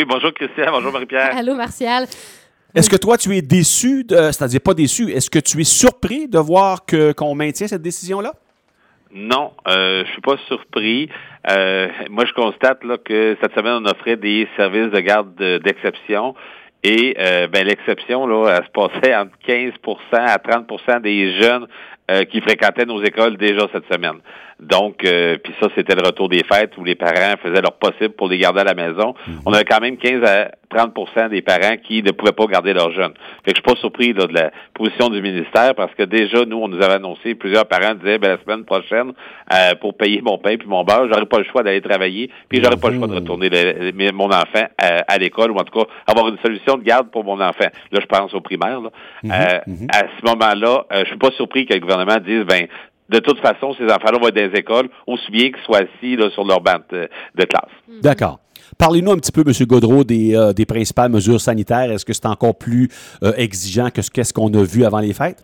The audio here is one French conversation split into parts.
Oui, bonjour Christian, bonjour Marie-Pierre. Allô, Martial. Est-ce que toi, tu es déçu, de, c'est-à-dire pas déçu, est-ce que tu es surpris de voir que, qu'on maintient cette décision-là? Non, euh, je suis pas surpris. Euh, moi, je constate là, que cette semaine, on offrait des services de garde d'exception. Et euh, ben, l'exception, là, elle se passait entre 15 à 30 des jeunes euh, qui fréquentaient nos écoles déjà cette semaine. Donc, euh, puis ça, c'était le retour des fêtes où les parents faisaient leur possible pour les garder à la maison. Mhm. On avait quand même 15 à 30% des parents qui ne pouvaient pas garder leurs jeunes. Fait que je suis pas surpris de la position du ministère parce que déjà, nous, on nous avait annoncé, plusieurs parents disaient, ben, la semaine prochaine, euh, pour payer mon pain puis mon beurre, j'aurais pas le choix d'aller travailler, puis j'aurais pas le choix de mhm. retourner mon enfant à, l'école ou en tout cas avoir une solution de garde pour mon enfant. Là, je pense au primaire. Là. Mhm. À ce moment-là, je suis pas surpris que le gouvernement dise, ben, de toute façon, ces enfants-là vont être dans les écoles, aussi bien qu'ils soient assis là, sur leur banc de, classe. Mhm. D'accord. Parlez-nous un petit peu, M. Godreau, des, euh, des principales mesures sanitaires. Est-ce que c'est encore plus euh, exigeant que ce qu'on a vu avant les fêtes?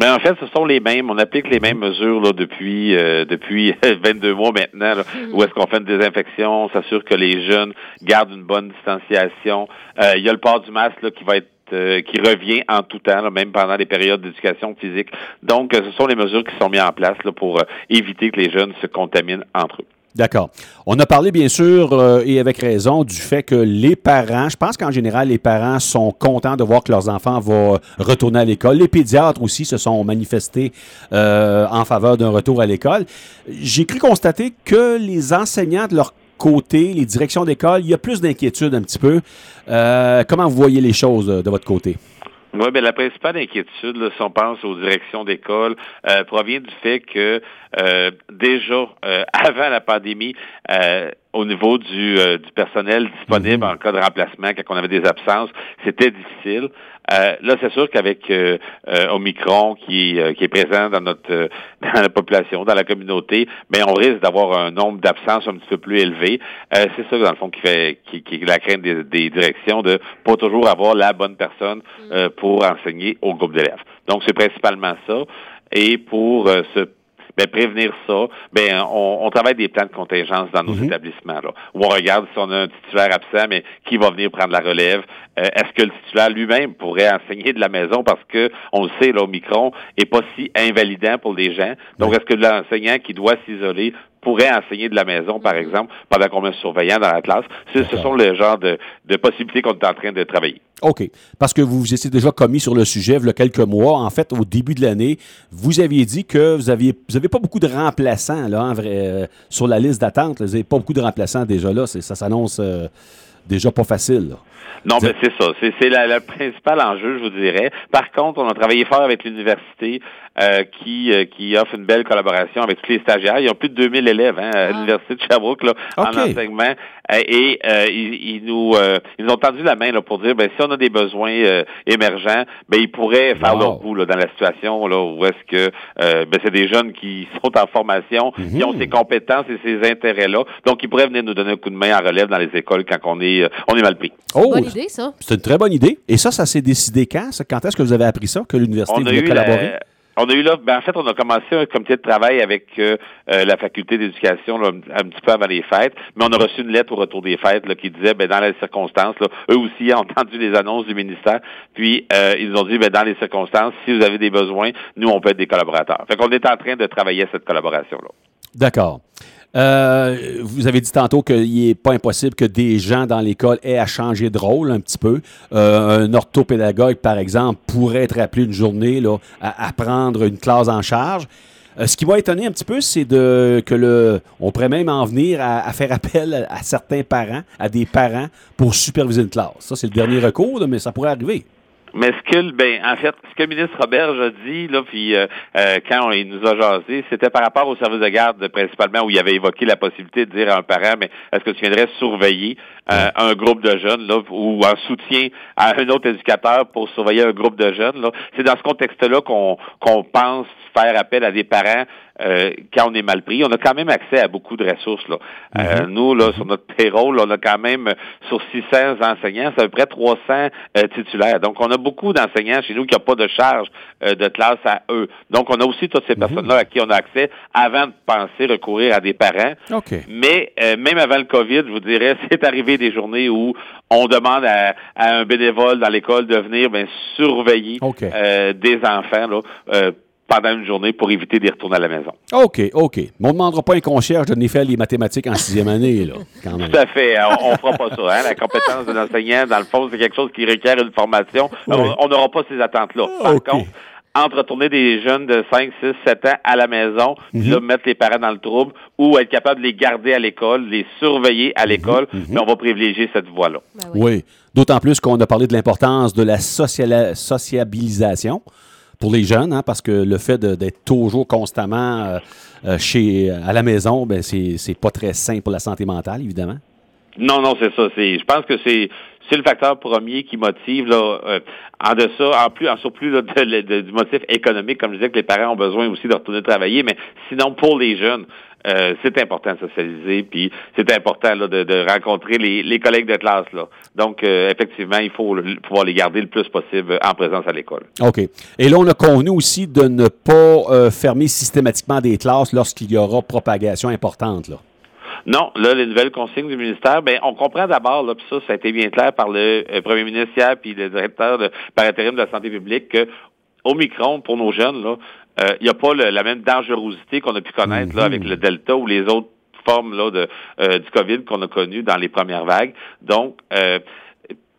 Mais en fait, ce sont les mêmes. On applique les mêmes mesures là, depuis euh, depuis 22 mois maintenant. Mhm. où est-ce qu'on fait une désinfection, on s'assure que les jeunes gardent une bonne distanciation. il y a le port du masque là, qui va être euh, qui revient en tout temps, même pendant les périodes d'éducation physique. Donc, euh, ce sont les mesures qui sont mises en place pour euh, éviter que les jeunes se contaminent entre eux. D'accord. On a parlé, bien sûr, et avec raison, du fait que les parents, je pense qu'en général, les parents sont contents de voir que leurs enfants vont retourner à l'école. Les pédiatres aussi se sont manifestés en faveur d'un retour à l'école. J'ai cru constater que les enseignants de leur côté, les directions d'école, il y a plus d'inquiétude un petit peu. Euh, comment vous voyez les choses euh, de votre côté? Oui, bien, la principale inquiétude, si on pense aux directions d'école, euh, provient du fait que déjà, avant la pandémie, au niveau du, du personnel disponible mhm. en cas de remplacement, quand on avait des absences, c'était difficile. Euh, là, c'est sûr qu'avec euh, euh, Omicron qui, qui est présent dans notre dans la population, dans la communauté, mais on risque d'avoir un nombre d'absences un petit peu plus élevé. c'est ça, dans le fond, qui fait qui, qui est la crainte des, des, directions de pas toujours avoir la bonne personne mm. pour enseigner au groupe d'élèves. Donc, c'est principalement ça. Et pour ce ben, prévenir ça, ben, on, on, travaille des plans de contingence dans nos mhm. établissements, là, où on regarde si on a un titulaire absent, mais qui va venir prendre la relève. Euh, est-ce que le titulaire lui-même pourrait enseigner de la maison? Parce que, on le sait, l'Omicron est pas si invalidant pour les gens. Donc, est-ce que l'enseignant qui doit s'isoler pourrait enseigner de la maison, par mhm. exemple, pendant qu'on met un surveillant dans la classe. Ce sont les genres de, de possibilités qu'on est en train de travailler. OK. Parce que vous vous étiez déjà commis sur le sujet il y a quelques mois. En fait, au début de l'année, vous aviez dit que vous aviez vous avez pas beaucoup de remplaçants là, en vrai, euh, sur la liste d'attente. Vous n'avez pas beaucoup de remplaçants déjà là. Ça s'annonce euh, déjà pas facile. Non, mais c'est ça. C'est le principal enjeu, je vous dirais. Par contre, on a travaillé fort avec l'université euh, qui, euh, qui offre une belle collaboration avec tous les stagiaires. Ils ont plus de 2000 élèves hein, à ah. l'université de Sherbrooke là, en enseignement. Euh, et ils, ils, nous ils nous ont tendu la main là, pour dire ben si on a des besoins émergents, ben ils pourraient faire leur bout là, dans la situation là où est-ce que ben c'est des jeunes qui sont en formation, qui ont mhm. ces compétences et ces intérêts là, donc ils pourraient venir nous donner un coup de main en relève dans les écoles quand on est on est mal pris. Oh, bonne idée ça. C'est une très bonne idée. Et ça, ça s'est décidé quand? Quand est-ce que vous avez appris ça que l'université voulait collaborer? On a eu là, ben en fait, on a commencé un comité de travail avec euh, euh, la faculté d'éducation un petit peu avant les fêtes, mais on a reçu une lettre au retour des fêtes là, qui disait, ben dans les circonstances, là, eux aussi ont entendu les annonces du ministère, puis euh, ils nous ont dit, ben dans les circonstances, si vous avez des besoins, nous on peut être des collaborateurs. Fait qu'on est en train de travailler à cette collaboration là. D'accord. Euh, vous avez dit tantôt qu'il n'est pas impossible que des gens dans l'école aient à changer de rôle un petit peu. Euh, un orthopédagogue, par exemple, pourrait être appelé une journée là, à, prendre une classe en charge. Euh, ce qui m'a étonné un petit peu, c'est de que le, on pourrait même en venir à, faire appel à, certains parents, à des parents, pour superviser une classe. Ça, c'est le dernier recours, mais ça pourrait arriver. Mais ce que, ben, en fait, ce que le ministre Roberge a dit, là, puis euh, euh, quand il nous a jasé, c'était par rapport au service de garde, principalement, où il avait évoqué la possibilité de dire à un parent, mais est-ce que tu viendrais surveiller euh, un groupe de jeunes, là, ou en soutien à un autre éducateur pour surveiller un groupe de jeunes, là? C'est dans ce contexte-là qu'on qu'on pense faire appel à des parents quand on est mal pris. On a quand même accès à beaucoup de ressources. Là. Mm-hmm. nous, là, sur notre payroll, on a quand même sur 600 enseignants, c'est à peu près 300 titulaires. Donc, on a beaucoup d'enseignants chez nous qui n'ont pas de charge de classe à eux. Donc, on a aussi toutes ces mm-hmm. personnes-là à qui on a accès avant de penser recourir à des parents. Mais même avant le COVID, je vous dirais, c'est arrivé des journées où on demande à, un bénévole dans l'école de venir ben, surveiller euh, des enfants là, euh, pendant une journée pour éviter d'y retourner à la maison. OK, OK. Mais on ne demandera pas un concierge de venir faire les mathématiques en sixième année, là, quand même. Tout à fait. On ne fera pas ça. Hein. La compétence de l'enseignant, dans le fond, c'est quelque chose qui requiert une formation. On n'aura pas ces attentes-là. Par contre, entre retourner des jeunes de 5, 6, 7 ans à la maison, mhm. mettre les parents dans le trouble, ou être capable de les garder à l'école, les surveiller à mhm. l'école, mhm. mais on va privilégier cette voie-là. Ben oui. D'autant plus qu'on a parlé de l'importance de la sociabilisation pour les jeunes, hein, parce que le fait d'être toujours constamment euh, euh, chez, à la maison, ben c'est pas très sain pour la santé mentale, évidemment. Non, non, c'est ça. Je pense que c'est c'est le facteur premier qui motive là, euh, en de ça, en plus, en surplus du motif économique, comme je disais que les parents ont besoin aussi de retourner travailler, mais sinon pour les jeunes, euh, c'est important de socialiser, puis c'est important là, de, rencontrer les, collègues de classe. Là. Donc, euh, effectivement, il faut pouvoir les garder le plus possible en présence à l'école. OK. Et là, on a convenu aussi de ne pas fermer systématiquement des classes lorsqu'il y aura propagation importante. Là. Non, là, les nouvelles consignes du ministère, ben, on comprend d'abord, là, puis ça, ça a été bien clair par le euh, premier ministre hier, puis le directeur de, par intérim de la santé publique, que Omicron, pour nos jeunes, là, il euh, n'y a pas la même dangerosité qu'on a pu connaître là, avec le Delta ou les autres formes là, de, euh, du COVID qu'on a connues dans les premières vagues. Donc,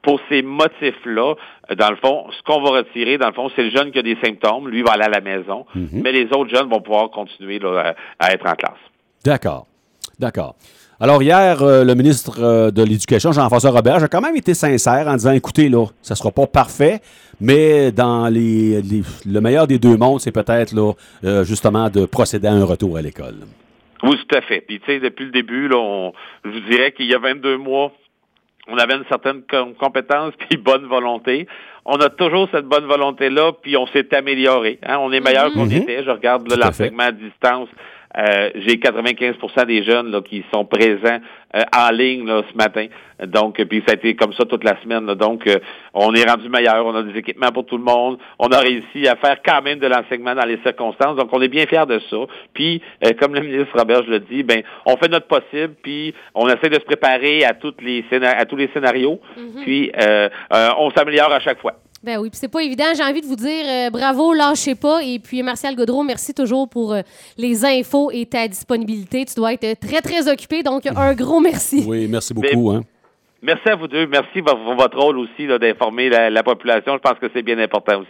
pour ces motifs-là, dans le fond, ce qu'on va retirer, dans le fond, c'est le jeune qui a des symptômes, lui va aller à la maison, mhm. mais les autres jeunes vont pouvoir continuer là, à être en classe. D'accord. D'accord. Alors, hier, euh, le ministre euh, de l'Éducation, Jean-François Robert, a quand même été sincère en disant écoutez, là, ça ne sera pas parfait, mais dans les, le meilleur des deux mondes, c'est peut-être, là, euh, justement, de procéder à un retour à l'école. Oui, tout à fait. Puis, tu sais, depuis le début, là, je vous dirais qu'il y a 22 mois, on avait une certaine compétence puis bonne volonté. On a toujours cette bonne volonté-là, puis on s'est amélioré. Hein. On est meilleur qu'on mm-hmm. était. Je regarde l'enseignement à distance. Euh, j'ai 95% des jeunes là, qui sont présents euh, en ligne là, ce matin. Donc, puis ça a été comme ça toute la semaine. Donc, euh, on est rendu meilleur. On a des équipements pour tout le monde. On a réussi à faire quand même de l'enseignement dans les circonstances. Donc, on est bien fiers de ça. Puis, comme le ministre Robert je le dit, ben, on fait notre possible. Puis, on essaie de se préparer à toutes les à tous les scénarios. Mm-hmm. Puis, on s'améliore à chaque fois. Ben oui, puis c'est pas évident. J'ai envie de vous dire euh, bravo, lâchez pas. Et puis, Martial Godreau, merci toujours pour euh, les infos et ta disponibilité. Tu dois être très, très occupé. Donc, un gros merci. Oui, merci beaucoup. Hein. Merci à vous deux. Merci pour votre rôle aussi d'informer la population. Je pense que c'est bien important aussi.